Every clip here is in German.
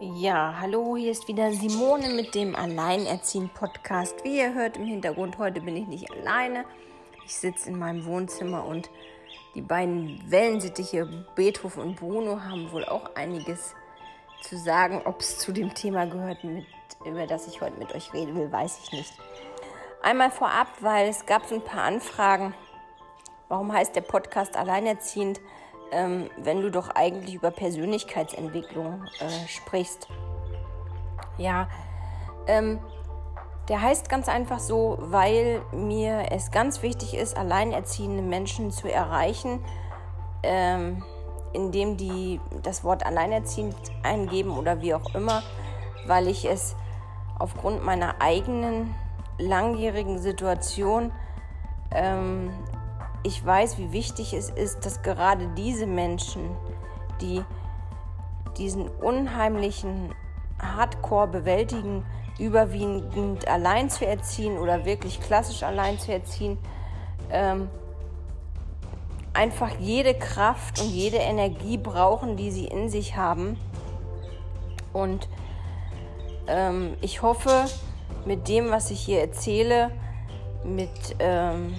Ja, hallo, hier ist wieder Simone mit dem Alleinerziehen-Podcast. Wie ihr hört im Hintergrund, heute bin ich nicht alleine. Ich sitze in meinem Wohnzimmer und die beiden Wellensittiche Beethoven und Bruno haben wohl auch einiges zu sagen. Ob es zu dem Thema gehört, mit, über das ich heute mit euch reden will, weiß ich nicht. Einmal vorab, weil es gab so ein paar Anfragen. Warum heißt der Podcast Alleinerziehend? Ähm, wenn du doch eigentlich über Persönlichkeitsentwicklung äh, sprichst. Ja, ähm, der heißt ganz einfach so, weil mir es ganz wichtig ist, alleinerziehende Menschen zu erreichen, ähm, indem die das Wort alleinerziehend eingeben oder wie auch immer, weil ich es aufgrund meiner eigenen langjährigen Situation ähm, ich weiß, wie wichtig es ist, dass gerade diese Menschen, die diesen unheimlichen Hardcore bewältigen, überwiegend allein zu erziehen oder wirklich klassisch allein zu erziehen, ähm, einfach jede Kraft und jede Energie brauchen, die sie in sich haben. Und ähm, ich hoffe, mit dem, was ich hier erzähle, mit ähm,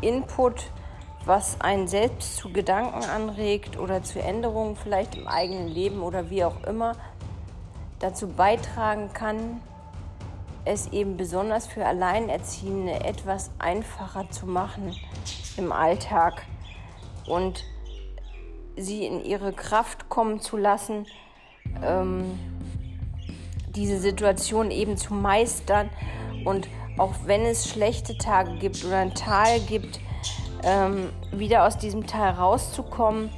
Input, was einen selbst zu Gedanken anregt oder zu Änderungen vielleicht im eigenen Leben oder wie auch immer, dazu beitragen kann, es eben besonders für Alleinerziehende etwas einfacher zu machen im Alltag und sie in ihre Kraft kommen zu lassen, ähm, diese Situation eben zu meistern und auch wenn es schlechte Tage gibt oder ein Tal gibt, ähm, wieder aus diesem Tal rauszukommen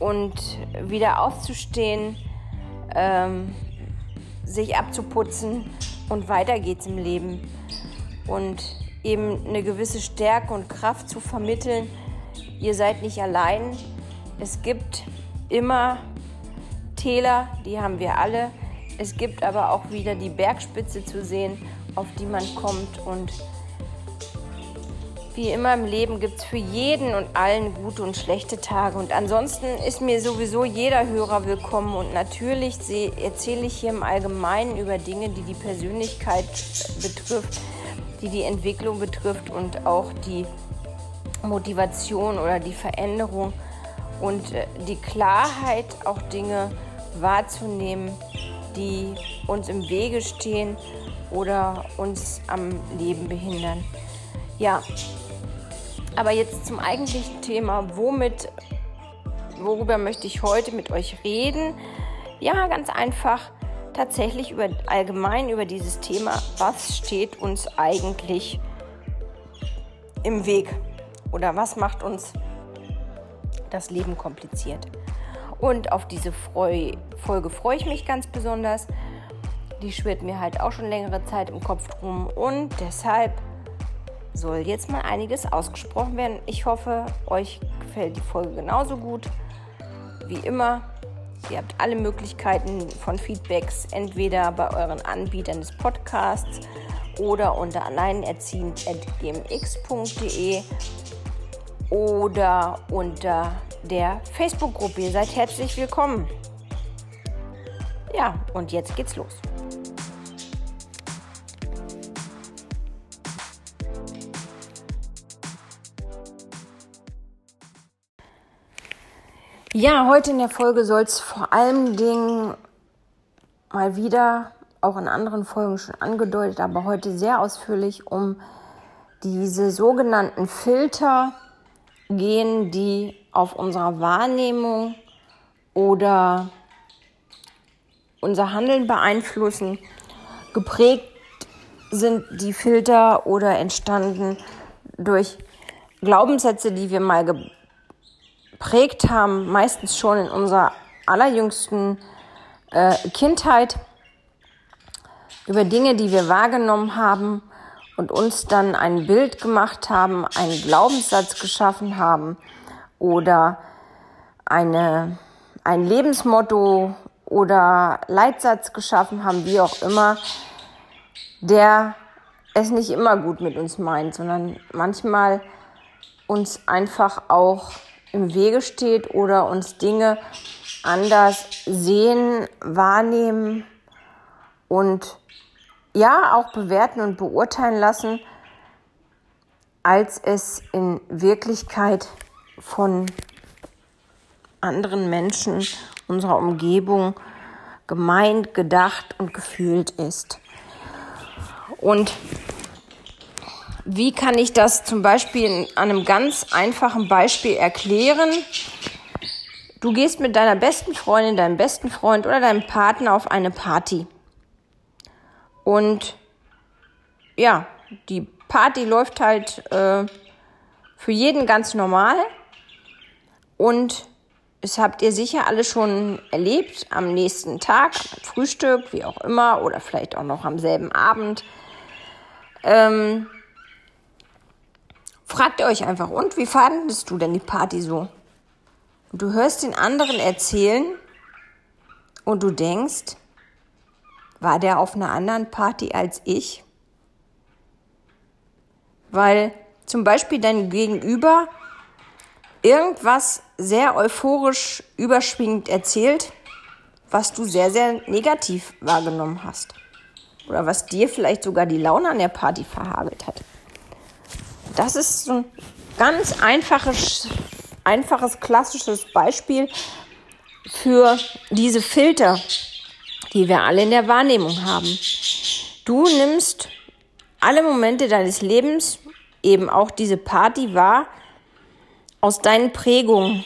und wieder aufzustehen, ähm, sich abzuputzen und weiter geht's im Leben. Und eben eine gewisse Stärke und Kraft zu vermitteln. Ihr seid nicht allein. Es gibt immer Täler, die haben wir alle. Es gibt aber auch wieder die Bergspitze zu sehen auf die man kommt. Und wie immer im Leben gibt es für jeden und allen gute und schlechte Tage. Und ansonsten ist mir sowieso jeder Hörer willkommen. Und natürlich erzähle ich hier im Allgemeinen über Dinge, die die Persönlichkeit betrifft, die die Entwicklung betrifft und auch die Motivation oder die Veränderung und äh, die Klarheit, auch Dinge wahrzunehmen, die uns im Wege stehen oder uns am Leben behindern. Ja, aber jetzt zum eigentlichen Thema, womit, worüber möchte ich heute mit euch reden? Ja, ganz einfach tatsächlich über allgemein über dieses Thema, was steht uns eigentlich im Weg oder was macht uns das Leben kompliziert. Und auf diese Freu Folge freue ich mich ganz besonders, die schwirrt mir halt auch schon längere Zeit im Kopf drum und deshalb soll jetzt mal einiges ausgesprochen werden. Ich hoffe, euch gefällt die Folge genauso gut. Wie immer, ihr habt alle Möglichkeiten von Feedbacks, entweder bei euren Anbietern des Podcasts oder unter alleinerziehend.gmx.de oder unter der Facebook-Gruppe. Ihr seid herzlich willkommen. Ja, und jetzt geht's los. Ja, heute in der Folge soll es vor allen Dingen mal wieder, auch in anderen Folgen schon angedeutet, aber heute sehr ausführlich um diese sogenannten Filter gehen, die auf unserer Wahrnehmung oder unser Handeln beeinflussen. Geprägt sind die Filter oder entstanden durch Glaubenssätze, die wir mal geprägt haben, meistens schon in unserer allerjüngsten äh, Kindheit, über Dinge, die wir wahrgenommen haben und uns dann ein Bild gemacht haben, einen Glaubenssatz geschaffen haben oder eine, ein Lebensmotto oder Leitsatz geschaffen haben, wie auch immer, der es nicht immer gut mit uns meint, sondern manchmal uns einfach auch im Wege steht oder uns Dinge anders sehen, wahrnehmen und ja auch bewerten und beurteilen lassen, als es in Wirklichkeit von anderen Menschen unserer Umgebung gemeint, gedacht und gefühlt ist. Und wie kann ich das zum Beispiel an einem ganz einfachen Beispiel erklären? Du gehst mit deiner besten Freundin, deinem besten Freund oder deinem Partner auf eine Party. Und ja, die Party läuft halt äh, für jeden ganz normal. Und es habt ihr sicher alle schon erlebt am nächsten Tag, Frühstück, wie auch immer, oder vielleicht auch noch am selben Abend. Ähm, fragt ihr euch einfach, und wie fandest du denn die Party so? Und du hörst den anderen erzählen und du denkst, war der auf einer anderen Party als ich? Weil zum Beispiel dein Gegenüber irgendwas sehr euphorisch überschwingend erzählt, was du sehr, sehr negativ wahrgenommen hast. Oder was dir vielleicht sogar die Laune an der Party verhagelt hat. Das ist so ein ganz einfaches, einfaches klassisches Beispiel für diese Filter, die wir alle in der Wahrnehmung haben. Du nimmst alle Momente deines Lebens, eben auch diese Party wahr, aus deinen Prägungen,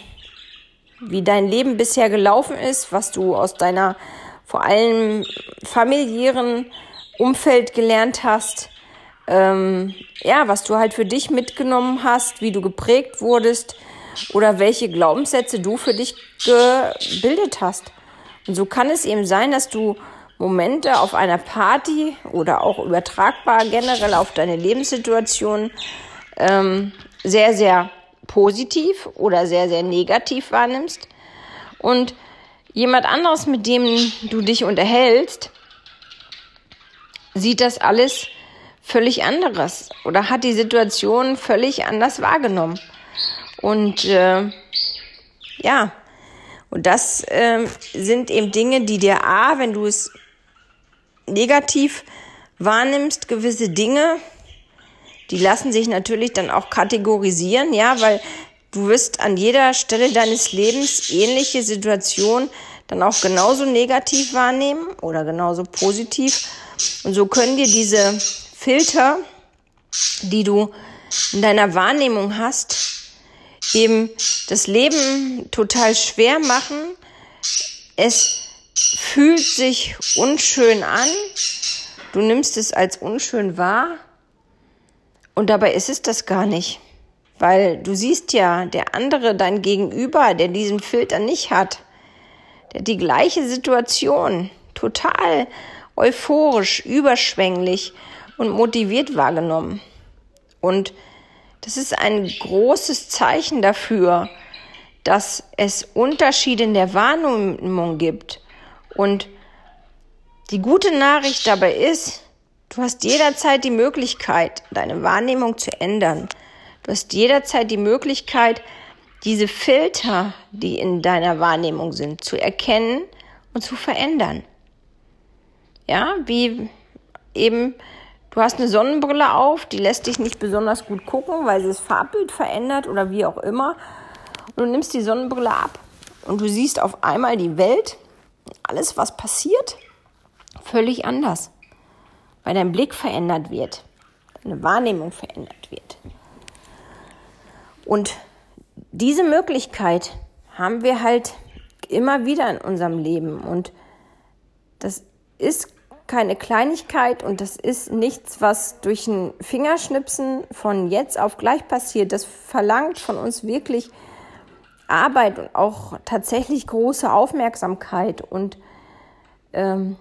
wie dein Leben bisher gelaufen ist, was du aus deiner vor allem familiären Umfeld gelernt hast, ähm, ja, was du halt für dich mitgenommen hast, wie du geprägt wurdest oder welche Glaubenssätze du für dich gebildet hast. Und so kann es eben sein, dass du Momente auf einer Party oder auch übertragbar generell auf deine Lebenssituation ähm, sehr, sehr positiv oder sehr, sehr negativ wahrnimmst. Und jemand anderes, mit dem du dich unterhältst, sieht das alles völlig anderes oder hat die Situation völlig anders wahrgenommen. Und äh, ja, und das äh, sind eben Dinge, die dir A, wenn du es negativ wahrnimmst, gewisse Dinge, die lassen sich natürlich dann auch kategorisieren, ja, weil du wirst an jeder Stelle deines Lebens ähnliche Situationen dann auch genauso negativ wahrnehmen oder genauso positiv. Und so können dir diese Filter, die du in deiner Wahrnehmung hast, eben das Leben total schwer machen. Es fühlt sich unschön an. Du nimmst es als unschön wahr. Und dabei ist es das gar nicht. Weil du siehst ja, der andere, dein Gegenüber, der diesen Filter nicht hat, der die gleiche Situation total euphorisch, überschwänglich und motiviert wahrgenommen. Und das ist ein großes Zeichen dafür, dass es Unterschiede in der Wahrnehmung gibt. Und die gute Nachricht dabei ist, Du hast jederzeit die Möglichkeit, deine Wahrnehmung zu ändern. Du hast jederzeit die Möglichkeit, diese Filter, die in deiner Wahrnehmung sind, zu erkennen und zu verändern. Ja, wie eben, du hast eine Sonnenbrille auf, die lässt dich nicht besonders gut gucken, weil sie das Farbbild verändert oder wie auch immer. Und du nimmst die Sonnenbrille ab und du siehst auf einmal die Welt, alles, was passiert, völlig anders weil dein Blick verändert wird, deine Wahrnehmung verändert wird. Und diese Möglichkeit haben wir halt immer wieder in unserem Leben und das ist keine Kleinigkeit und das ist nichts, was durch ein Fingerschnipsen von jetzt auf gleich passiert. Das verlangt von uns wirklich Arbeit und auch tatsächlich große Aufmerksamkeit und, ähm,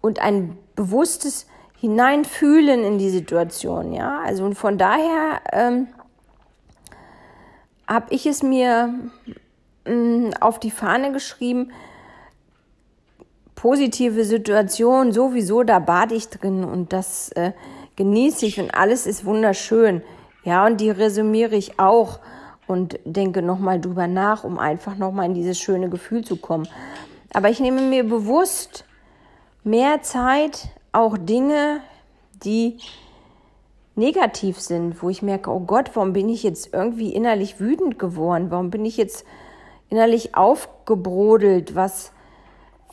und ein bewusstes hineinfühlen in die Situation, ja. Also und von daher ähm, habe ich es mir mh, mm, auf die Fahne geschrieben, positive Situation sowieso, da bade ich drin und das äh, genieße ich und alles ist wunderschön. Ja, und die resümiere ich auch. und denke nochmal drüber nach, um einfach nochmal in dieses schöne Gefühl zu kommen. Aber ich nehme mir bewusst mehr Zeit, auch Dinge, die negativ sind, wo ich merke, oh Gott, warum bin ich jetzt irgendwie innerlich wütend geworden? Warum bin ich jetzt innerlich aufgebrodelt? Was,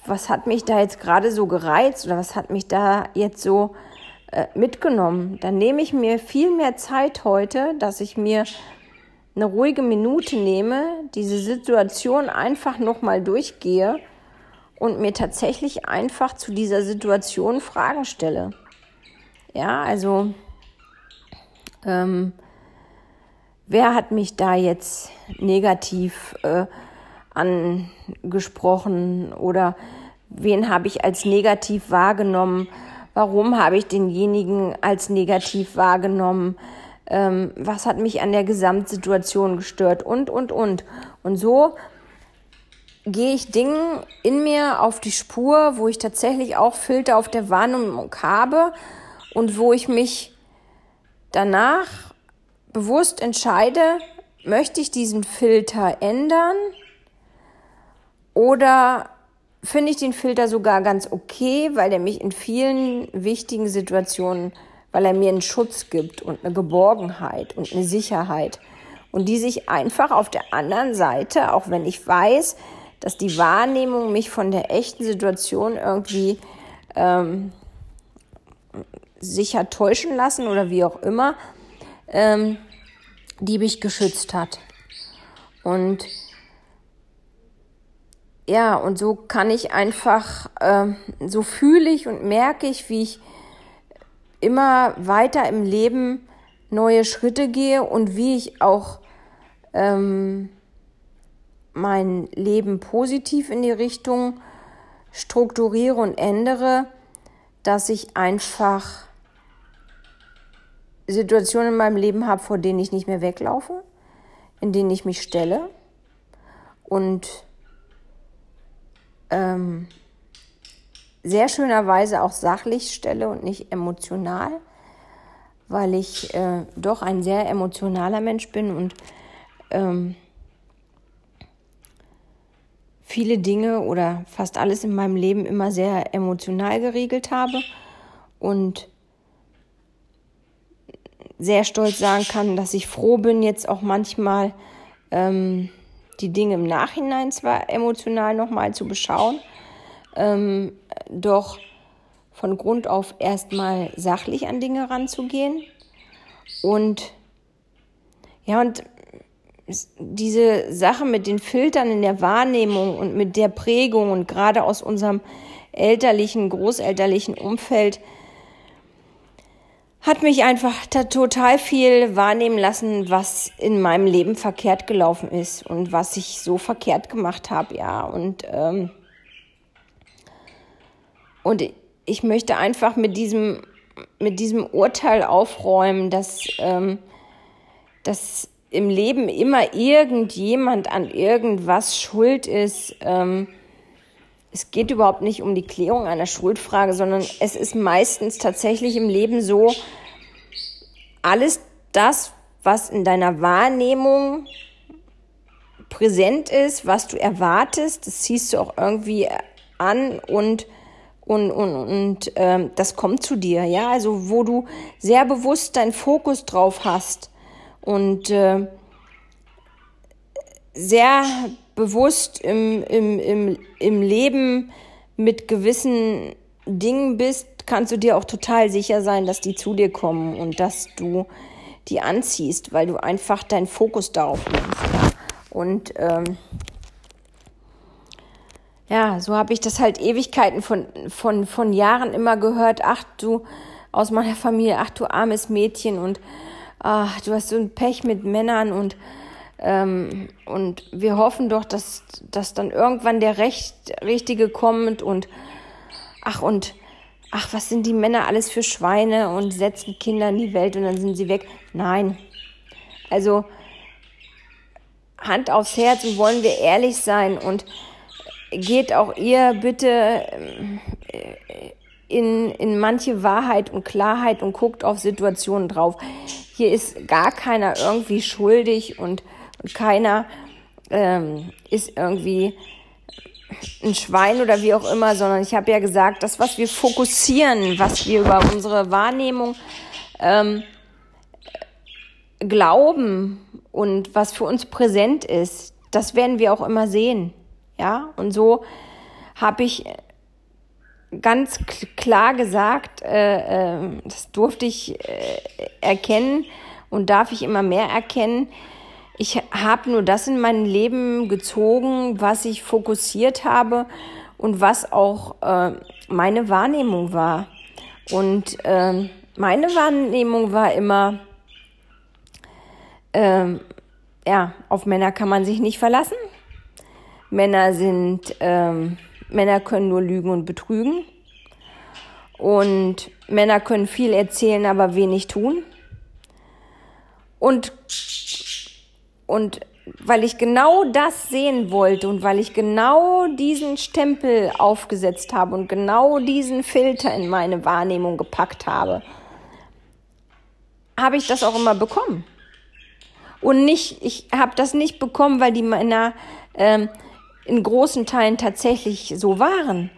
was hat mich da jetzt gerade so gereizt oder was hat mich da jetzt so äh, mitgenommen? Dann nehme ich mir viel mehr Zeit heute, dass ich mir eine ruhige Minute nehme, diese Situation einfach nochmal durchgehe und mir tatsächlich einfach zu dieser Situation Fragen stelle. Ja, also ähm, wer hat mich da jetzt negativ äh, angesprochen oder wen habe ich als negativ wahrgenommen? Warum habe ich denjenigen als negativ wahrgenommen? Ähm, was hat mich an der Gesamtsituation gestört? Und, und, und. Und so gehe ich Dingen in mir auf die Spur, wo ich tatsächlich auch Filter auf der Wahrnehmung habe und wo ich mich danach bewusst entscheide, möchte ich diesen Filter ändern oder finde ich den Filter sogar ganz okay, weil er mich in vielen wichtigen Situationen, weil er mir einen Schutz gibt und eine Geborgenheit und eine Sicherheit und die sich einfach auf der anderen Seite, auch wenn ich weiß, dass die Wahrnehmung mich von der echten Situation irgendwie ähm, sicher täuschen lassen oder wie auch immer, ähm, die mich geschützt hat. Und ja, und so kann ich einfach, äh, so fühle ich und merke ich, wie ich immer weiter im Leben neue Schritte gehe und wie ich auch ähm, mein Leben positiv in die Richtung strukturiere und ändere, dass ich einfach Situationen in meinem Leben habe, vor denen ich nicht mehr weglaufe, in denen ich mich stelle. Und ähm, sehr schönerweise auch sachlich stelle und nicht emotional, weil ich äh, doch ein sehr emotionaler Mensch bin und ähm, viele Dinge oder fast alles in meinem Leben immer sehr emotional geregelt habe und sehr stolz sagen kann, dass ich froh bin, jetzt auch manchmal ähm, die Dinge im Nachhinein zwar emotional nochmal zu beschauen, ähm, doch von Grund auf erstmal sachlich an Dinge ranzugehen. Und ja, und diese Sache mit den Filtern in der Wahrnehmung und mit der Prägung und gerade aus unserem elterlichen, großelterlichen Umfeld hat mich einfach total viel wahrnehmen lassen, was in meinem Leben verkehrt gelaufen ist und was ich so verkehrt gemacht habe, ja. Und, ähm, und ich möchte einfach mit diesem, mit diesem Urteil aufräumen, dass, ähm, dass im Leben immer irgendjemand an irgendwas schuld ist. Ähm, es geht überhaupt nicht um die Klärung einer Schuldfrage, sondern es ist meistens tatsächlich im Leben so, alles das, was in deiner Wahrnehmung präsent ist, was du erwartest, das ziehst du auch irgendwie an und und, und, und ähm, das kommt zu dir, ja, also wo du sehr bewusst deinen Fokus drauf hast und äh, sehr bewusst im, im, im, im Leben mit gewissen Dingen bist, kannst du dir auch total sicher sein, dass die zu dir kommen und dass du die anziehst, weil du einfach deinen Fokus darauf legst. Und ähm, ja, so habe ich das halt Ewigkeiten von, von, von Jahren immer gehört. Ach, du aus meiner Familie, ach, du armes Mädchen und ach, du hast so ein Pech mit Männern und, ähm, und wir hoffen doch, dass, dass dann irgendwann der Recht, Richtige kommt und ach, und ach, was sind die Männer alles für Schweine und setzen Kinder in die Welt und dann sind sie weg. Nein. Also Hand aufs Herz und wollen wir ehrlich sein und geht auch ihr bitte äh, in, in manche Wahrheit und Klarheit und guckt auf Situationen drauf. Hier ist gar keiner irgendwie schuldig und Keiner ähm, ist irgendwie ein Schwein oder wie auch immer, sondern ich habe ja gesagt, das, was wir fokussieren, was wir über unsere Wahrnehmung ähm, glauben und was für uns präsent ist, das werden wir auch immer sehen. Ja, und so habe ich ganz klar gesagt, äh, äh, das durfte ich äh, erkennen und darf ich immer mehr erkennen. Ich habe nur das in mein Leben gezogen, was ich fokussiert habe und was auch äh, meine Wahrnehmung war. Und äh, meine Wahrnehmung war immer, äh, ja, auf Männer kann man sich nicht verlassen. Männer sind, ähm, Männer können nur lügen und betrügen. Und Männer können viel erzählen, aber wenig tun. Und, und weil ich genau das sehen wollte und weil ich genau diesen Stempel aufgesetzt habe und genau diesen Filter in meine Wahrnehmung gepackt habe, habe ich das auch immer bekommen. Und nicht, ich habe das nicht bekommen, weil die Männer ähm, in großen Teilen tatsächlich so waren.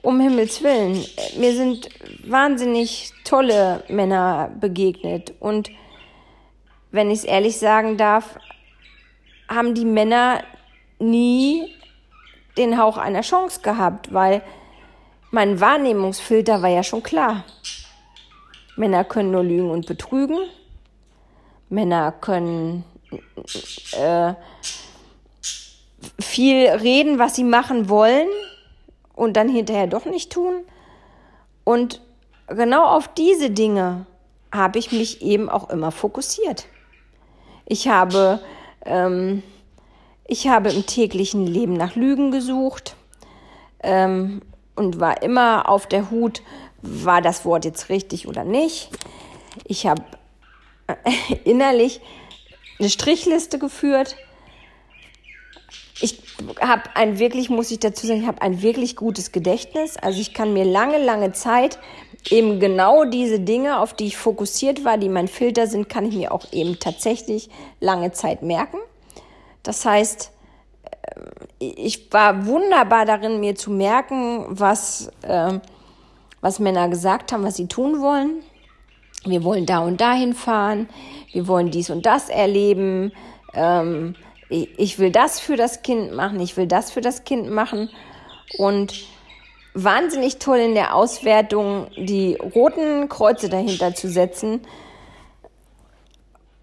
Um Himmels Willen. Mir sind wahnsinnig tolle Männer begegnet. Und wenn ich es ehrlich sagen darf, haben die Männer nie den Hauch einer Chance gehabt, weil mein Wahrnehmungsfilter war ja schon klar. Männer können nur lügen und betrügen. Männer können äh, viel reden, was sie machen wollen und dann hinterher doch nicht tun. Und genau auf diese Dinge habe ich mich eben auch immer fokussiert. Ich habe, ähm, ich habe im täglichen Leben nach Lügen gesucht ähm, und war immer auf der Hut, war das Wort jetzt richtig oder nicht. Ich habe innerlich eine Strichliste geführt. Ich habe ein wirklich, muss ich dazu sagen, ich habe ein wirklich gutes Gedächtnis. Also ich kann mir lange, lange Zeit eben genau diese Dinge, auf die ich fokussiert war, die mein Filter sind, kann ich mir auch eben tatsächlich lange Zeit merken. Das heißt, äh, ich war wunderbar darin, mir zu merken, was, äh, was Männer gesagt haben, was sie tun wollen. Wir wollen da und dahin fahren, wir wollen dies und das erleben, ähm, ich will das für das Kind machen, ich will das für das Kind machen. Und wahnsinnig toll in der Auswertung die roten Kreuze dahinter zu setzen,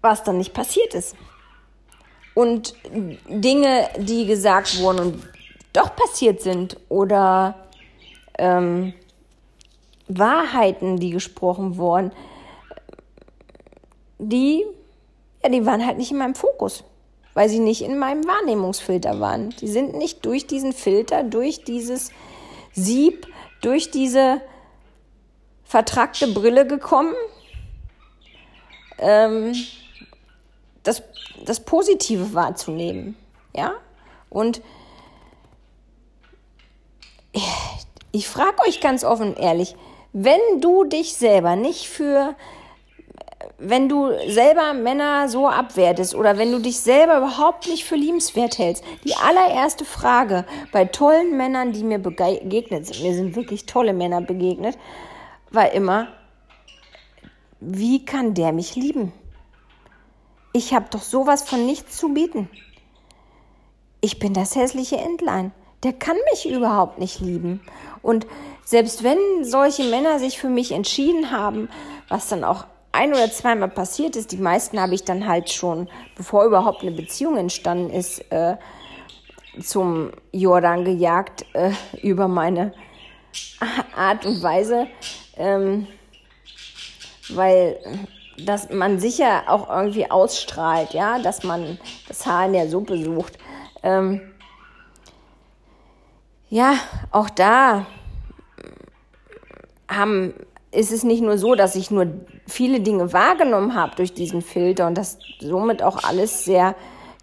was dann nicht passiert ist. Und Dinge, die gesagt wurden und doch passiert sind oder ähm, Wahrheiten, die gesprochen wurden, die, ja, die waren halt nicht in meinem Fokus, weil sie nicht in meinem Wahrnehmungsfilter waren. Die sind nicht durch diesen Filter, durch dieses Sieb, durch diese vertrackte Brille gekommen. Ähm, das, das Positive wahrzunehmen, ja? Und ich frage euch ganz offen und ehrlich, wenn du dich selber nicht für wenn du selber Männer so abwertest oder wenn du dich selber überhaupt nicht für liebenswert hältst, die allererste Frage bei tollen Männern, die mir begegnet sind, mir sind wirklich tolle Männer begegnet, war immer, wie kann der mich lieben? Ich habe doch sowas von nichts zu bieten. Ich bin das hässliche Entlein. Der kann mich überhaupt nicht lieben. Und selbst wenn solche Männer sich für mich entschieden haben, was dann auch ein oder zweimal passiert ist. Die meisten habe ich dann halt schon, bevor überhaupt eine Beziehung entstanden ist, äh, zum Jordan gejagt äh, über meine Art und Weise, ähm, weil dass man sicher auch irgendwie ausstrahlt, ja, dass man das Haar in der Suppe sucht. Ähm, ja, auch da haben ist es nicht nur so, dass ich nur viele Dinge wahrgenommen habe durch diesen Filter und das somit auch alles sehr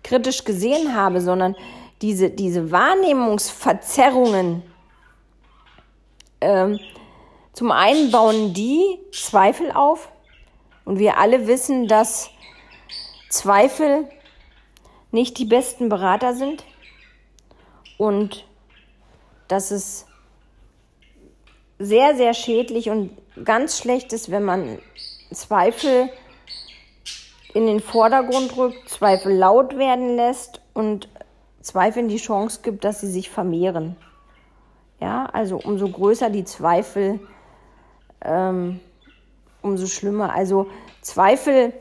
kritisch gesehen habe, sondern diese, diese Wahrnehmungsverzerrungen, ähm, zum einen bauen die Zweifel auf und wir alle wissen, dass Zweifel nicht die besten Berater sind und dass es sehr, sehr schädlich und ganz schlecht ist, wenn man Zweifel in den Vordergrund rückt, Zweifel laut werden lässt und Zweifeln die Chance gibt, dass sie sich vermehren. Ja, also umso größer die Zweifel, ähm, umso schlimmer. Also Zweifel,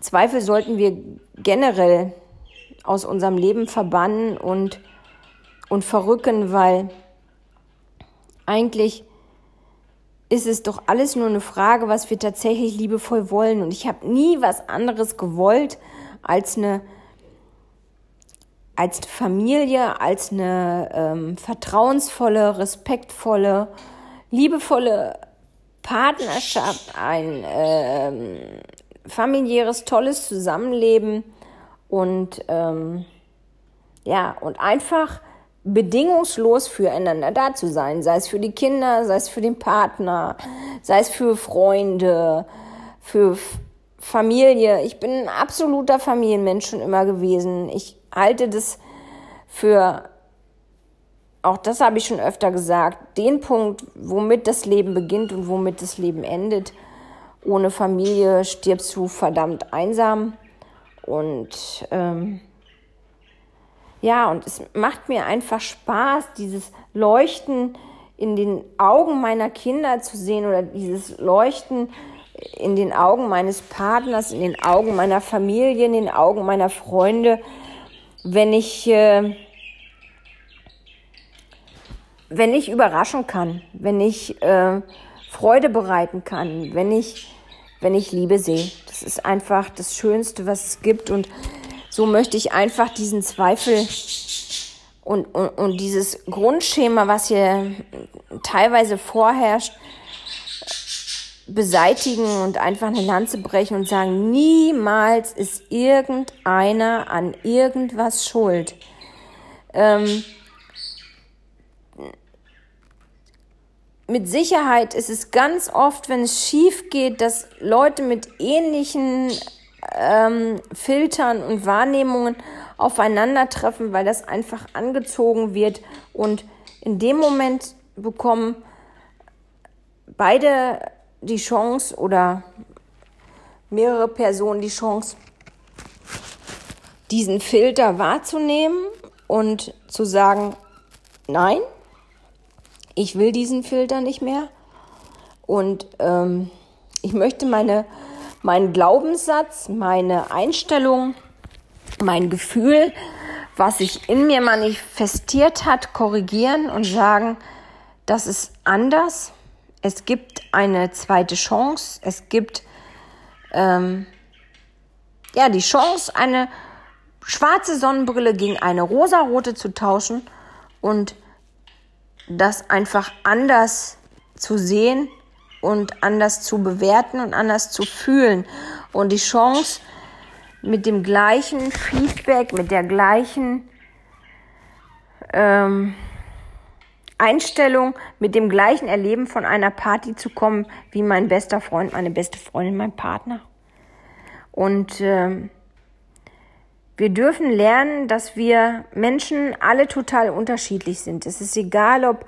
Zweifel sollten wir generell aus unserem Leben verbannen und, und verrücken, weil eigentlich ist es doch alles nur eine Frage, was wir tatsächlich liebevoll wollen. Und ich habe nie was anderes gewollt als eine, als Familie, als eine ähm, vertrauensvolle, respektvolle, liebevolle Partnerschaft, ein ähm, familiäres, tolles Zusammenleben und ähm, ja, und einfach bedingungslos füreinander da zu sein, sei es für die Kinder, sei es für den Partner, sei es für Freunde, für Familie. Ich bin ein absoluter Familienmensch schon immer gewesen. Ich halte das für, auch das habe ich schon öfter gesagt, den Punkt, womit das Leben beginnt und womit das Leben endet. Ohne Familie stirbst du verdammt einsam und ähm, ja, und es macht mir einfach Spaß, dieses Leuchten in den Augen meiner Kinder zu sehen oder dieses Leuchten in den Augen meines Partners, in den Augen meiner Familie, in den Augen meiner Freunde, wenn ich, äh, wenn ich überraschen kann, wenn ich äh, Freude bereiten kann, wenn ich, wenn ich Liebe sehe. Das ist einfach das Schönste, was es gibt und so möchte ich einfach diesen Zweifel und, und, und dieses Grundschema, was hier teilweise vorherrscht, beseitigen und einfach eine Lanze brechen und sagen, niemals ist irgendeiner an irgendwas schuld. Ähm, mit Sicherheit ist es ganz oft, wenn es schief geht, dass Leute mit ähnlichen ähm, Filtern und Wahrnehmungen aufeinandertreffen, weil das einfach angezogen wird und in dem Moment bekommen beide die Chance oder mehrere Personen die Chance, diesen Filter wahrzunehmen und zu sagen, nein, ich will diesen Filter nicht mehr und ähm, ich möchte meine mein Glaubenssatz, meine Einstellung, mein Gefühl, was sich in mir manifestiert hat, korrigieren und sagen, das ist anders. Es gibt eine zweite Chance. Es gibt ähm, ja die Chance, eine schwarze Sonnenbrille gegen eine rosarote zu tauschen und das einfach anders zu sehen und anders zu bewerten und anders zu fühlen. Und die Chance, mit dem gleichen Feedback, mit der gleichen ähm, Einstellung, mit dem gleichen Erleben von einer Party zu kommen, wie mein bester Freund, meine beste Freundin, mein Partner. Und ähm, wir dürfen lernen, dass wir Menschen alle total unterschiedlich sind. Es ist egal, ob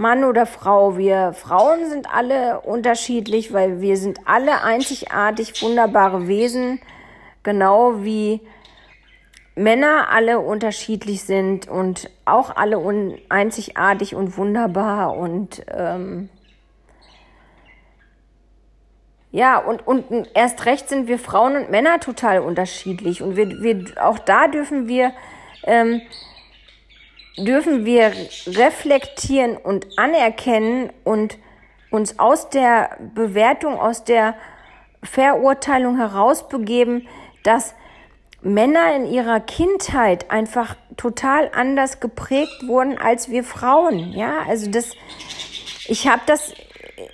Mann oder Frau. Wir Frauen sind alle unterschiedlich, weil wir sind alle einzigartig, wunderbare Wesen, genau wie Männer alle unterschiedlich sind und auch alle un einzigartig und wunderbar und ähm, ja, und, und erst recht sind wir Frauen und Männer total unterschiedlich. Und wir, wir auch da dürfen wir ähm, dürfen wir reflektieren und anerkennen und uns aus der Bewertung, aus der Verurteilung herausbegeben, dass Männer in ihrer Kindheit einfach total anders geprägt wurden als wir Frauen. Ja, also das, ich habe das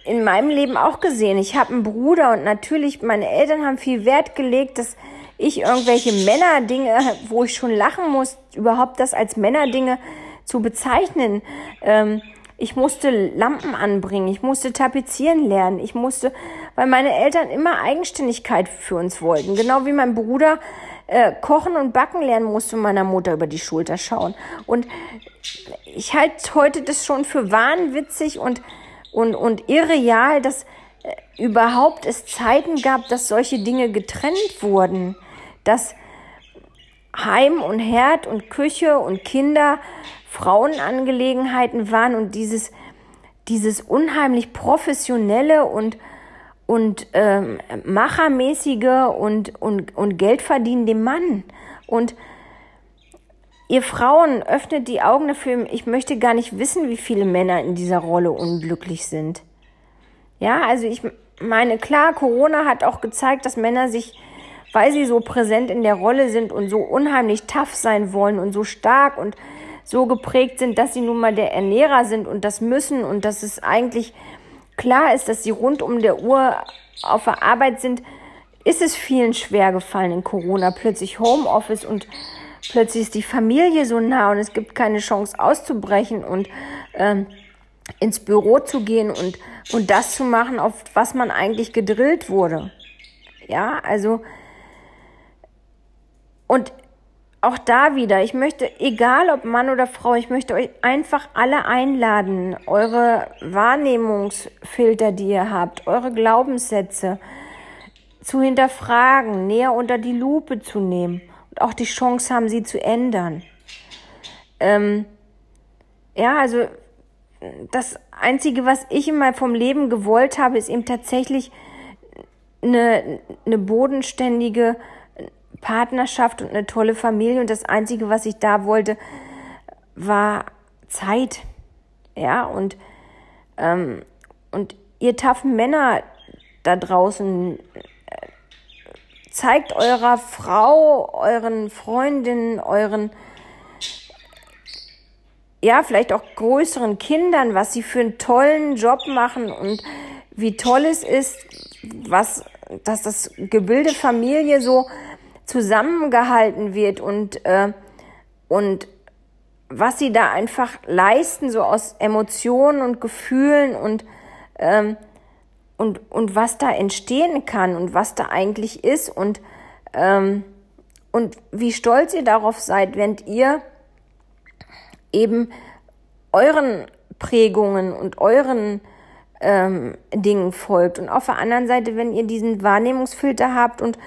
in meinem Leben auch gesehen. Ich habe einen Bruder und natürlich meine Eltern haben viel Wert gelegt, dass ich irgendwelche Männerdinge, wo ich schon lachen muss, überhaupt das als Männerdinge zu bezeichnen. Ähm, ich musste Lampen anbringen, ich musste tapezieren lernen, ich musste, weil meine Eltern immer Eigenständigkeit für uns wollten. Genau wie mein Bruder äh, kochen und backen lernen musste, meiner Mutter über die Schulter schauen. Und ich halte heute das schon für wahnwitzig und, und, und irreal, dass äh, überhaupt es Zeiten gab, dass solche Dinge getrennt wurden. Dass Heim und Herd und Küche und Kinder Frauenangelegenheiten waren und dieses, dieses unheimlich professionelle und und ähm, machermäßige und, und, und Geld verdienen dem Mann. Und ihr Frauen öffnet die Augen dafür. Ich möchte gar nicht wissen, wie viele Männer in dieser Rolle unglücklich sind. Ja, also ich meine, klar, Corona hat auch gezeigt, dass Männer sich, weil sie so präsent in der Rolle sind und so unheimlich tough sein wollen und so stark und so geprägt sind, dass sie nun mal der Ernährer sind und das müssen und dass es eigentlich klar ist, dass sie rund um der Uhr auf der Arbeit sind, ist es vielen schwer gefallen in Corona. Plötzlich Homeoffice und plötzlich ist die Familie so nah und es gibt keine Chance auszubrechen und ähm, ins Büro zu gehen und, und das zu machen, auf was man eigentlich gedrillt wurde. Ja, also und auch da wieder, ich möchte, egal ob Mann oder Frau, ich möchte euch einfach alle einladen, eure Wahrnehmungsfilter, die ihr habt, eure Glaubenssätze zu hinterfragen, näher unter die Lupe zu nehmen und auch die Chance haben, sie zu ändern. Ähm, ja, also das Einzige, was ich immer vom Leben gewollt habe, ist eben tatsächlich eine, eine bodenständige Partnerschaft und eine tolle Familie. Und das Einzige, was ich da wollte, war Zeit. Ja, und, ähm, und ihr taffen Männer da draußen, äh, zeigt eurer Frau, euren Freundinnen, euren, ja, vielleicht auch größeren Kindern, was sie für einen tollen Job machen und wie toll es ist, was, dass das Gebilde Familie so zusammengehalten wird und, äh, und was sie da einfach leisten, so aus Emotionen und Gefühlen und, ähm, und, und was da entstehen kann und was da eigentlich ist und, ähm, und wie stolz ihr darauf seid, wenn ihr eben euren Prägungen und euren ähm, Dingen folgt. Und auf der anderen Seite, wenn ihr diesen Wahrnehmungsfilter habt und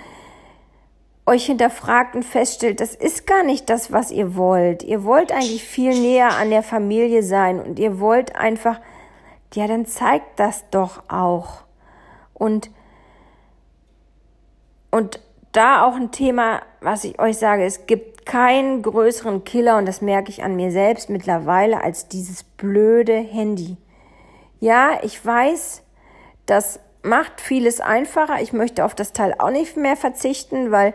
euch hinterfragt und feststellt, das ist gar nicht das, was ihr wollt. Ihr wollt eigentlich viel näher an der Familie sein und ihr wollt einfach, ja, dann zeigt das doch auch. Und, und da auch ein Thema, was ich euch sage, es gibt keinen größeren Killer und das merke ich an mir selbst mittlerweile als dieses blöde Handy. Ja, ich weiß, das macht vieles einfacher. Ich möchte auf das Teil auch nicht mehr verzichten, weil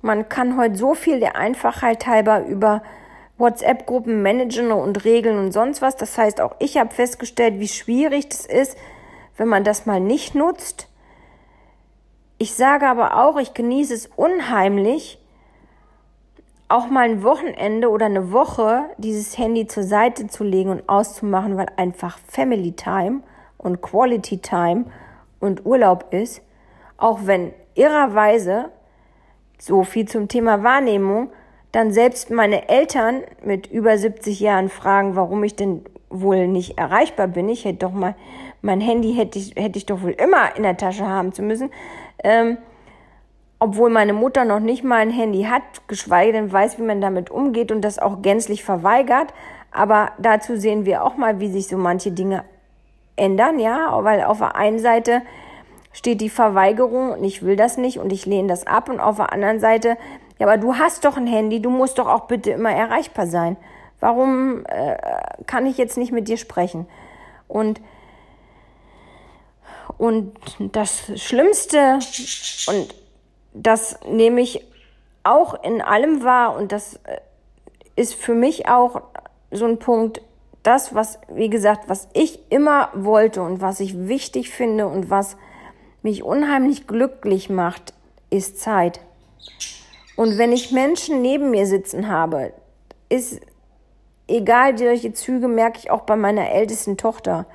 man kann heute so viel der Einfachheit halber über WhatsApp-Gruppen managen und regeln und sonst was. Das heißt, auch ich habe festgestellt, wie schwierig das ist, wenn man das mal nicht nutzt. Ich sage aber auch, ich genieße es unheimlich, auch mal ein Wochenende oder eine Woche dieses Handy zur Seite zu legen und auszumachen, weil einfach Family Time und Quality Time und Urlaub ist, auch wenn irrerweise, so viel zum Thema Wahrnehmung, dann selbst meine Eltern mit über 70 Jahren fragen, warum ich denn wohl nicht erreichbar bin. Ich hätte doch mal, mein Handy hätte ich, hätte ich doch wohl immer in der Tasche haben zu müssen. Ähm, obwohl meine Mutter noch nicht mal ein Handy hat, geschweige denn weiß, wie man damit umgeht und das auch gänzlich verweigert. Aber dazu sehen wir auch mal, wie sich so manche Dinge ändern, ja, weil auf der einen Seite steht die Verweigerung und ich will das nicht und ich lehne das ab und auf der anderen Seite, ja, aber du hast doch ein Handy, du musst doch auch bitte immer erreichbar sein. Warum äh, kann ich jetzt nicht mit dir sprechen? Und und das Schlimmste und das nehme ich auch in allem wahr und das äh, ist für mich auch so ein Punkt, das, was, wie gesagt, was ich immer wollte und was ich wichtig finde und was mich unheimlich glücklich macht, ist Zeit. Und wenn ich Menschen neben mir sitzen habe, ist egal, solche Züge merke ich auch bei meiner ältesten Tochter.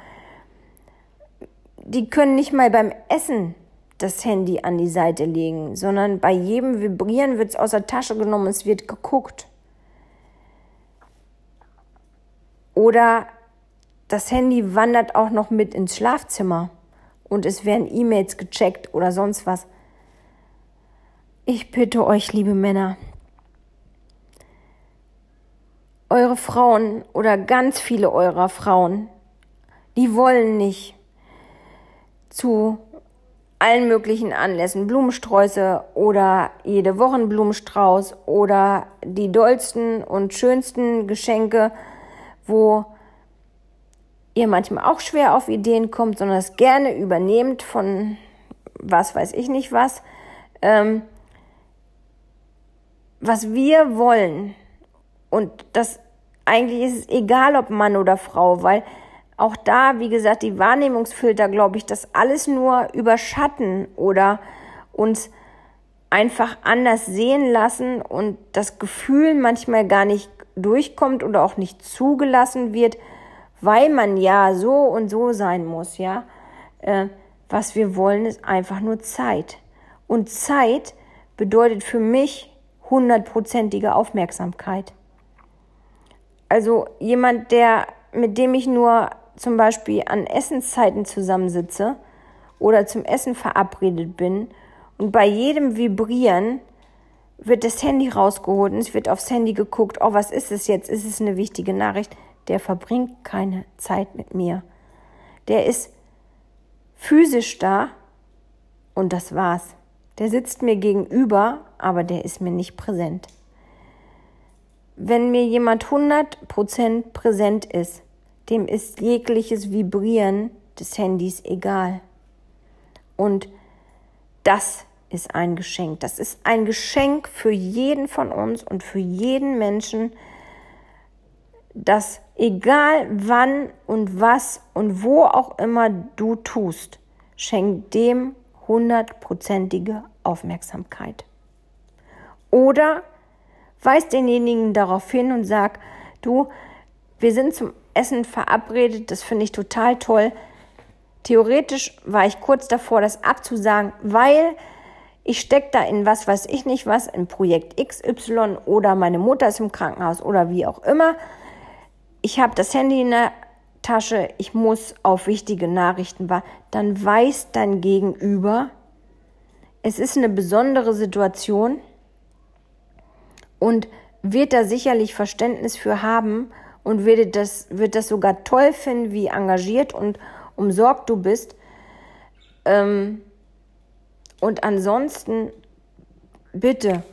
Die können nicht mal beim Essen das Handy an die Seite legen, sondern bei jedem Vibrieren wird es aus der Tasche genommen, es wird geguckt. Oder das Handy wandert auch noch mit ins Schlafzimmer und es werden E-Mails gecheckt oder sonst was. Ich bitte euch, liebe Männer, eure Frauen oder ganz viele eurer Frauen, die wollen nicht zu allen möglichen Anlässen Blumensträuße oder jede Woche Blumenstrauß oder die dollsten und schönsten Geschenke, wo ihr manchmal auch schwer auf Ideen kommt, sondern es gerne übernehmt von was weiß ich nicht was. Ähm, was wir wollen, und das eigentlich ist es egal, ob Mann oder Frau, weil auch da, wie gesagt, die Wahrnehmungsfilter, glaube ich, das alles nur überschatten oder uns einfach anders sehen lassen und das Gefühl manchmal gar nicht durchkommt oder auch nicht zugelassen wird, weil man ja so und so sein muss, ja. Äh, was wir wollen, ist einfach nur Zeit. Und Zeit bedeutet für mich hundertprozentige Aufmerksamkeit. Also jemand, der, mit dem ich nur zum Beispiel an Essenszeiten zusammensitze oder zum Essen verabredet bin und bei jedem Vibrieren wird das Handy rausgeholt und es wird aufs Handy geguckt, oh, was ist es jetzt? Ist es eine wichtige Nachricht? Der verbringt keine Zeit mit mir. Der ist physisch da und das war's. Der sitzt mir gegenüber, aber der ist mir nicht präsent. Wenn mir jemand 100% präsent ist, dem ist jegliches Vibrieren des Handys egal. Und das ist ein Geschenk. Das ist ein Geschenk für jeden von uns und für jeden Menschen, dass egal wann und was und wo auch immer du tust, schenk dem hundertprozentige Aufmerksamkeit. Oder weis denjenigen darauf hin und sag, du, wir sind zum Essen verabredet, das finde ich total toll. Theoretisch war ich kurz davor, das abzusagen, weil ich stecke da in was weiß ich nicht was, in Projekt XY oder meine Mutter ist im Krankenhaus oder wie auch immer. Ich habe das Handy in der Tasche, ich muss auf wichtige Nachrichten warten. Dann weiß dein Gegenüber, es ist eine besondere Situation und wird da sicherlich Verständnis für haben und wird das, wird das sogar toll finden, wie engagiert und umsorgt du bist. Ähm, und ansonsten bitte,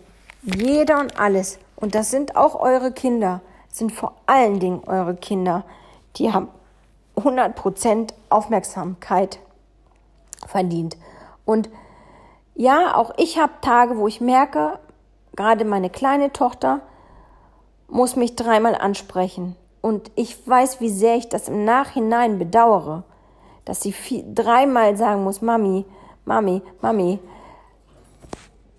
jeder und alles, und das sind auch eure Kinder, sind vor allen Dingen eure Kinder, die haben 100% Aufmerksamkeit verdient. Und ja, auch ich habe Tage, wo ich merke, gerade meine kleine Tochter muss mich dreimal ansprechen. Und ich weiß, wie sehr ich das im Nachhinein bedauere, dass sie viel, dreimal sagen muss, Mami, Mami, Mami,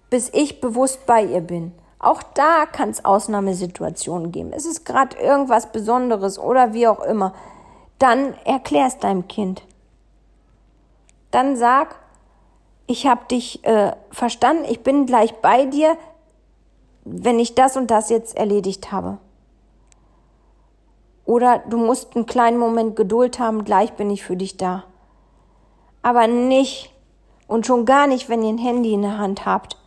bis ich bewusst bei ihr bin. Auch da kann es Ausnahmesituationen geben. Es ist gerade irgendwas Besonderes oder wie auch immer. Dann erklär es deinem Kind. Dann sag, ich habe dich äh, verstanden, ich bin gleich bei dir, wenn ich das und das jetzt erledigt habe. Oder du musst einen kleinen Moment Geduld haben, gleich bin ich für dich da. Aber nicht und schon gar nicht, wenn ihr ein Handy in der Hand habt,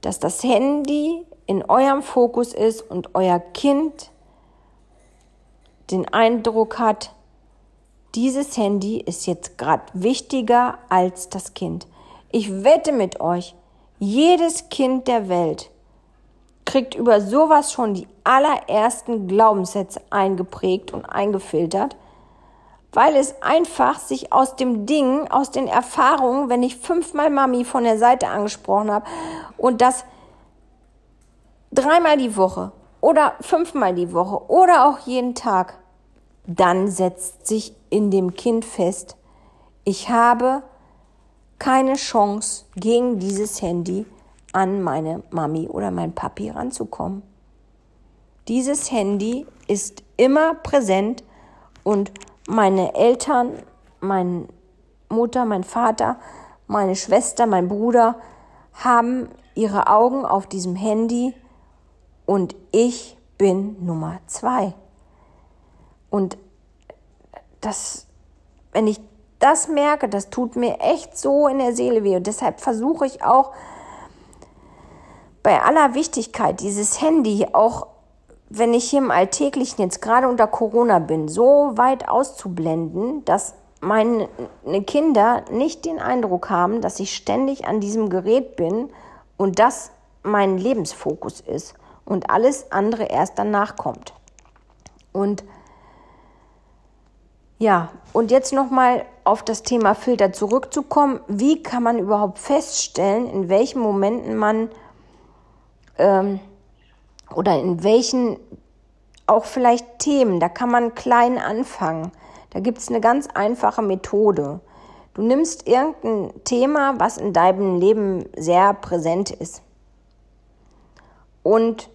dass das Handy in eurem Fokus ist und euer Kind den Eindruck hat, dieses Handy ist jetzt gerade wichtiger als das Kind. Ich wette mit euch, jedes Kind der Welt kriegt über sowas schon die allerersten Glaubenssätze eingeprägt und eingefiltert, weil es einfach sich aus dem Ding, aus den Erfahrungen, wenn ich fünfmal Mami von der Seite angesprochen habe und das dreimal die Woche oder fünfmal die Woche oder auch jeden Tag, dann setzt sich in dem Kind fest, ich habe keine Chance, gegen dieses Handy an meine Mami oder mein Papi ranzukommen. Dieses Handy ist immer präsent und meine Eltern, meine Mutter, mein Vater meine Schwester, mein Bruder haben ihre Augen auf diesem Handy und ich bin Nummer zwei. Und das, wenn ich das merke, das tut mir echt so in der Seele weh. Und deshalb versuche ich auch bei aller Wichtigkeit dieses Handy, auch wenn ich hier im Alltäglichen jetzt gerade unter Corona bin, so weit auszublenden, dass meine Kinder nicht den Eindruck haben, dass ich ständig an diesem Gerät bin und das mein Lebensfokus ist und alles andere erst danach kommt. Und ja, und jetzt nochmal auf das Thema Filter zurückzukommen. Wie kann man überhaupt feststellen, in welchen Momenten man ähm, oder in welchen auch vielleicht Themen, da kann man klein anfangen. Da gibt es eine ganz einfache Methode. Du nimmst irgendein Thema, was in deinem Leben sehr präsent ist. Und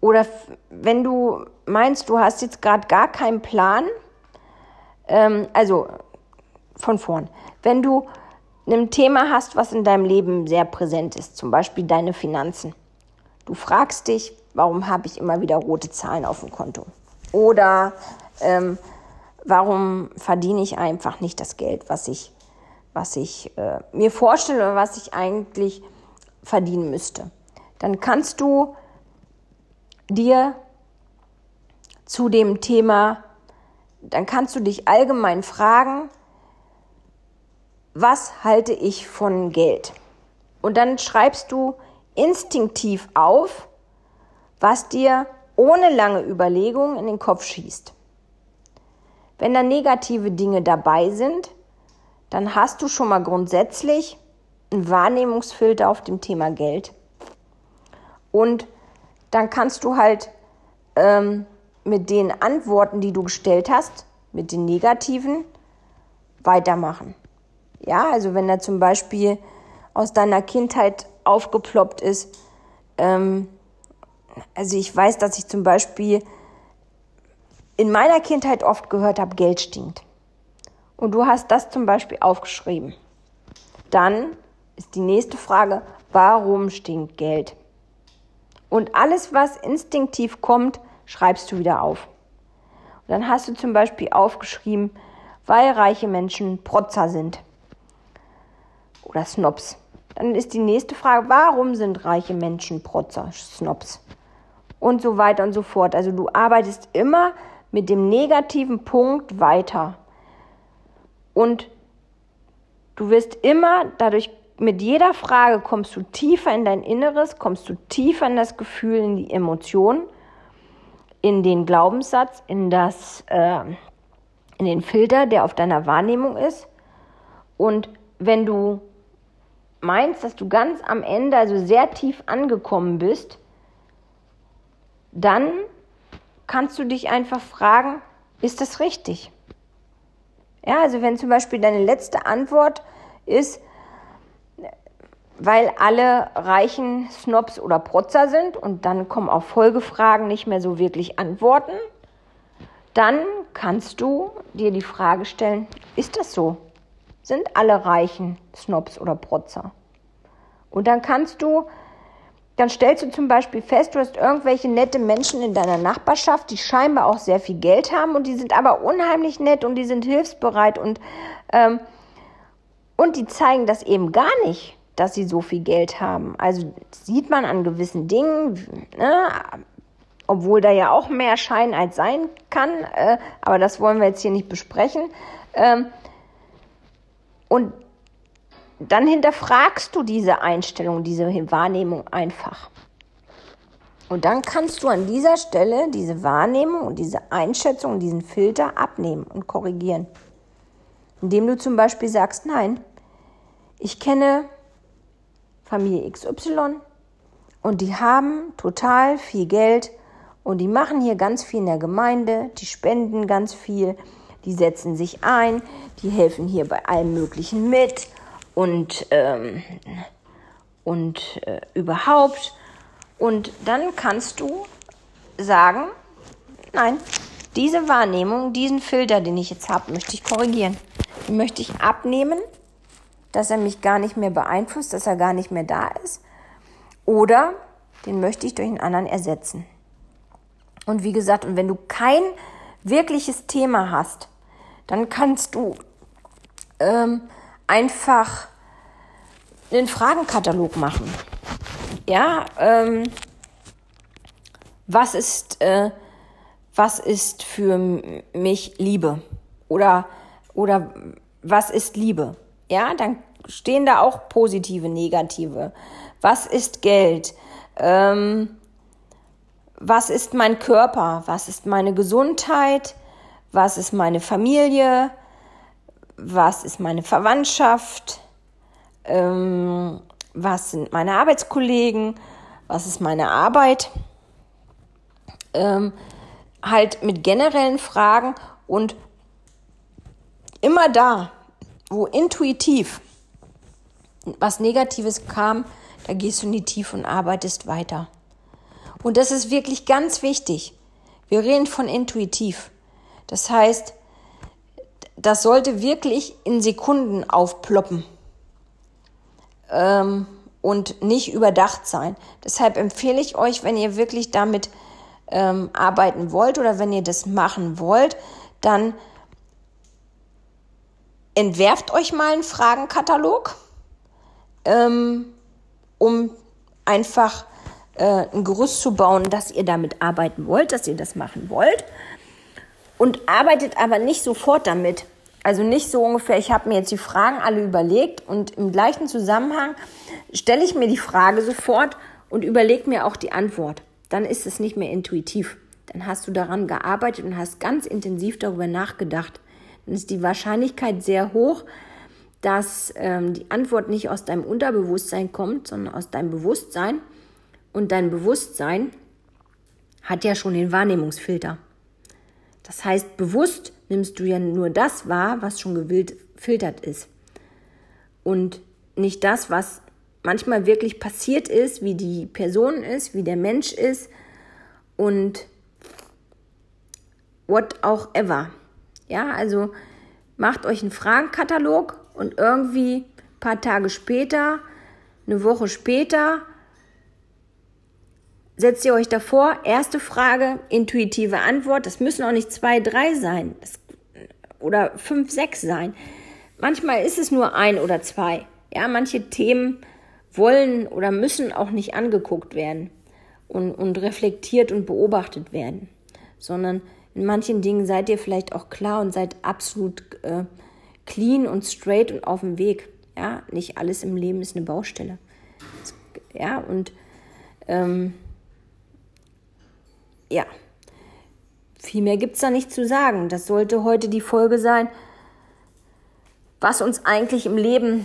oder wenn du meinst, du hast jetzt gerade gar keinen Plan, ähm, also von vorn, wenn du ein Thema hast, was in deinem Leben sehr präsent ist, zum Beispiel deine Finanzen. Du fragst dich, warum habe ich immer wieder rote Zahlen auf dem Konto? Oder ähm, warum verdiene ich einfach nicht das Geld, was ich, was ich äh, mir vorstelle oder was ich eigentlich verdienen müsste? Dann kannst du dir zu dem Thema, dann kannst du dich allgemein fragen, was halte ich von Geld? Und dann schreibst du instinktiv auf, was dir ohne lange Überlegung in den Kopf schießt. Wenn da negative Dinge dabei sind, dann hast du schon mal grundsätzlich einen Wahrnehmungsfilter auf dem Thema Geld. Und dann kannst du halt ähm, mit den Antworten, die du gestellt hast, mit den negativen, weitermachen. Ja, also wenn da zum Beispiel aus deiner Kindheit aufgeploppt ist, ähm, also ich weiß, dass ich zum Beispiel in meiner Kindheit oft gehört habe, Geld stinkt. Und du hast das zum Beispiel aufgeschrieben. Dann ist die nächste Frage, warum stinkt Geld? Und alles, was instinktiv kommt, schreibst du wieder auf. Und dann hast du zum Beispiel aufgeschrieben, weil reiche Menschen Protzer sind. Oder Snobs. Dann ist die nächste Frage, warum sind reiche Menschen Protzer, Snobs? Und so weiter und so fort. Also du arbeitest immer mit dem negativen Punkt weiter. Und du wirst immer dadurch mit jeder Frage kommst du tiefer in dein Inneres, kommst du tiefer in das Gefühl, in die Emotion, in den Glaubenssatz, in das, äh, in den Filter, der auf deiner Wahrnehmung ist. Und wenn du meinst, dass du ganz am Ende, also sehr tief angekommen bist, dann kannst du dich einfach fragen, ist das richtig? Ja, also wenn zum Beispiel deine letzte Antwort ist, weil alle reichen Snobs oder Protzer sind und dann kommen auf Folgefragen nicht mehr so wirklich Antworten, dann kannst du dir die Frage stellen, ist das so? Sind alle reichen Snobs oder Protzer? Und dann kannst du, dann stellst du zum Beispiel fest, du hast irgendwelche nette Menschen in deiner Nachbarschaft, die scheinbar auch sehr viel Geld haben und die sind aber unheimlich nett und die sind hilfsbereit und, ähm, und die zeigen das eben gar nicht dass sie so viel Geld haben. Also sieht man an gewissen Dingen, ne? obwohl da ja auch mehr Schein als sein kann, äh, aber das wollen wir jetzt hier nicht besprechen. Ähm, und dann hinterfragst du diese Einstellung, diese Wahrnehmung einfach. Und dann kannst du an dieser Stelle diese Wahrnehmung und diese Einschätzung, diesen Filter abnehmen und korrigieren. Indem du zum Beispiel sagst, nein, ich kenne Familie XY und die haben total viel Geld und die machen hier ganz viel in der Gemeinde, die spenden ganz viel, die setzen sich ein, die helfen hier bei allem Möglichen mit und, ähm, und äh, überhaupt. Und dann kannst du sagen, nein, diese Wahrnehmung, diesen Filter, den ich jetzt habe, möchte ich korrigieren. Den möchte ich abnehmen dass er mich gar nicht mehr beeinflusst, dass er gar nicht mehr da ist. Oder den möchte ich durch einen anderen ersetzen. Und wie gesagt, und wenn du kein wirkliches Thema hast, dann kannst du ähm, einfach einen Fragenkatalog machen. Ja, ähm, was ist, äh, was ist für mich Liebe? Oder, oder was ist Liebe? Ja, dann stehen da auch positive, negative. Was ist Geld? Ähm, was ist mein Körper? Was ist meine Gesundheit? Was ist meine Familie? Was ist meine Verwandtschaft? Ähm, was sind meine Arbeitskollegen? Was ist meine Arbeit? Ähm, halt mit generellen Fragen und immer da, wo intuitiv was Negatives kam, da gehst du in die Tiefe und arbeitest weiter. Und das ist wirklich ganz wichtig. Wir reden von intuitiv. Das heißt, das sollte wirklich in Sekunden aufploppen ähm, und nicht überdacht sein. Deshalb empfehle ich euch, wenn ihr wirklich damit ähm, arbeiten wollt oder wenn ihr das machen wollt, dann entwerft euch mal einen Fragenkatalog, ähm, um einfach äh, ein Gerüst zu bauen, dass ihr damit arbeiten wollt, dass ihr das machen wollt. Und arbeitet aber nicht sofort damit. Also nicht so ungefähr, ich habe mir jetzt die Fragen alle überlegt und im gleichen Zusammenhang stelle ich mir die Frage sofort und überlege mir auch die Antwort. Dann ist es nicht mehr intuitiv. Dann hast du daran gearbeitet und hast ganz intensiv darüber nachgedacht. Dann ist die Wahrscheinlichkeit sehr hoch, dass ähm, die Antwort nicht aus deinem Unterbewusstsein kommt, sondern aus deinem Bewusstsein. Und dein Bewusstsein hat ja schon den Wahrnehmungsfilter. Das heißt, bewusst nimmst du ja nur das wahr, was schon gefiltert ist. Und nicht das, was manchmal wirklich passiert ist, wie die Person ist, wie der Mensch ist und what auch ever. Ja, also macht euch einen Fragenkatalog und irgendwie ein paar Tage später, eine Woche später, setzt ihr euch davor, erste Frage, intuitive Antwort. Das müssen auch nicht zwei, drei sein das, oder fünf, sechs sein. Manchmal ist es nur ein oder zwei. Ja, manche Themen wollen oder müssen auch nicht angeguckt werden und, und reflektiert und beobachtet werden, sondern in manchen Dingen seid ihr vielleicht auch klar und seid absolut äh, clean und straight und auf dem Weg. Ja, nicht alles im Leben ist eine Baustelle. Ja, und ähm, ja, viel mehr gibt es da nicht zu sagen. Das sollte heute die Folge sein, was uns eigentlich im Leben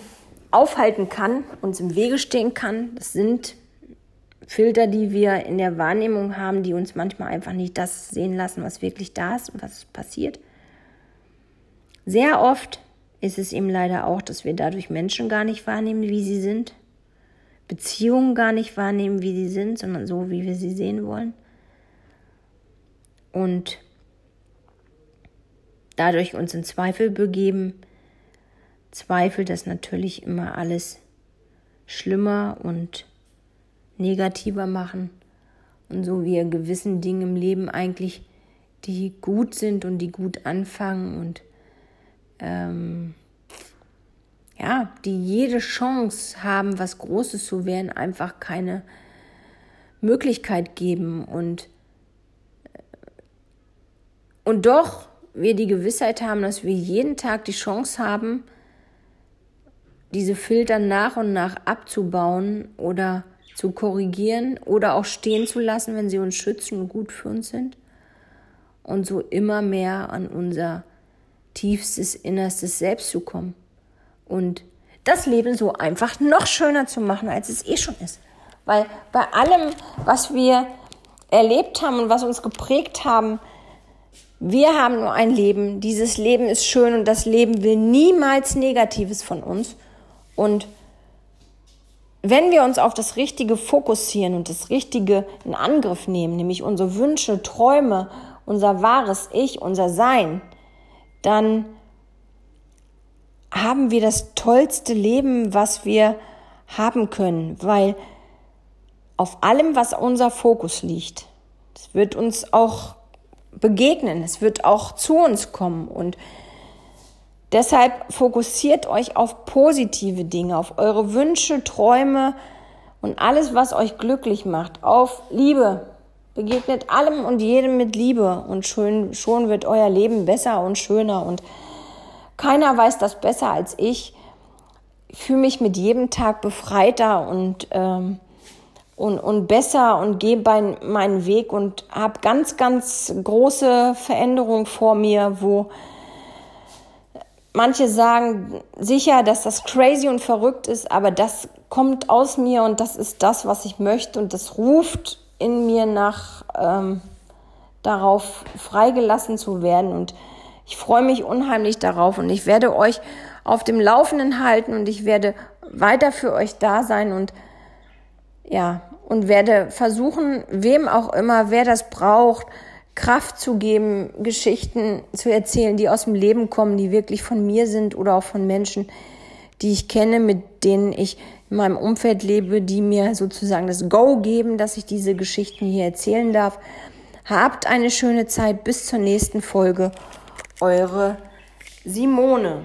aufhalten kann, uns im Wege stehen kann. Das sind Filter, die wir in der Wahrnehmung haben, die uns manchmal einfach nicht das sehen lassen, was wirklich da ist und was passiert. Sehr oft ist es eben leider auch, dass wir dadurch Menschen gar nicht wahrnehmen, wie sie sind, Beziehungen gar nicht wahrnehmen, wie sie sind, sondern so, wie wir sie sehen wollen. Und dadurch uns in Zweifel begeben, Zweifel das natürlich immer alles schlimmer und negativer machen. Und so wir gewissen Dingen im Leben eigentlich, die gut sind und die gut anfangen und ähm, ja, die jede Chance haben, was Großes zu werden, einfach keine Möglichkeit geben. Und und doch wir die Gewissheit haben, dass wir jeden Tag die Chance haben, diese Filter nach und nach abzubauen oder zu korrigieren oder auch stehen zu lassen, wenn sie uns schützen und gut für uns sind. Und so immer mehr an unser tiefstes, innerstes Selbst zu kommen. Und das Leben so einfach noch schöner zu machen, als es eh schon ist. Weil bei allem, was wir erlebt haben und was uns geprägt haben, wir haben nur ein Leben. Dieses Leben ist schön und das Leben will niemals Negatives von uns. Und wenn wir uns auf das Richtige fokussieren und das Richtige in Angriff nehmen, nämlich unsere Wünsche, Träume, unser wahres Ich, unser Sein, dann haben wir das tollste Leben, was wir haben können, weil auf allem, was unser Fokus liegt, es wird uns auch begegnen, es wird auch zu uns kommen. Und deshalb fokussiert euch auf positive Dinge, auf eure Wünsche, Träume und alles, was euch glücklich macht, auf Liebe. Begegnet allem und jedem mit Liebe. Und schon, schon wird euer Leben besser und schöner. Und keiner weiß das besser als ich. Ich fühle mich mit jedem Tag befreiter und, ähm, und, und besser und gehe bei meinen Weg und habe ganz, ganz große Veränderungen vor mir, wo manche sagen sicher, dass das crazy und verrückt ist, aber das kommt aus mir und das ist das, was ich möchte und das ruft in mir nach ähm, darauf freigelassen zu werden und ich freue mich unheimlich darauf und ich werde euch auf dem Laufenden halten und ich werde weiter für euch da sein und ja, und werde versuchen, wem auch immer, wer das braucht, Kraft zu geben, Geschichten zu erzählen, die aus dem Leben kommen, die wirklich von mir sind oder auch von Menschen, die ich kenne, mit denen ich in meinem Umfeld lebe, die mir sozusagen das Go geben, dass ich diese Geschichten hier erzählen darf. Habt eine schöne Zeit bis zur nächsten Folge eure Simone.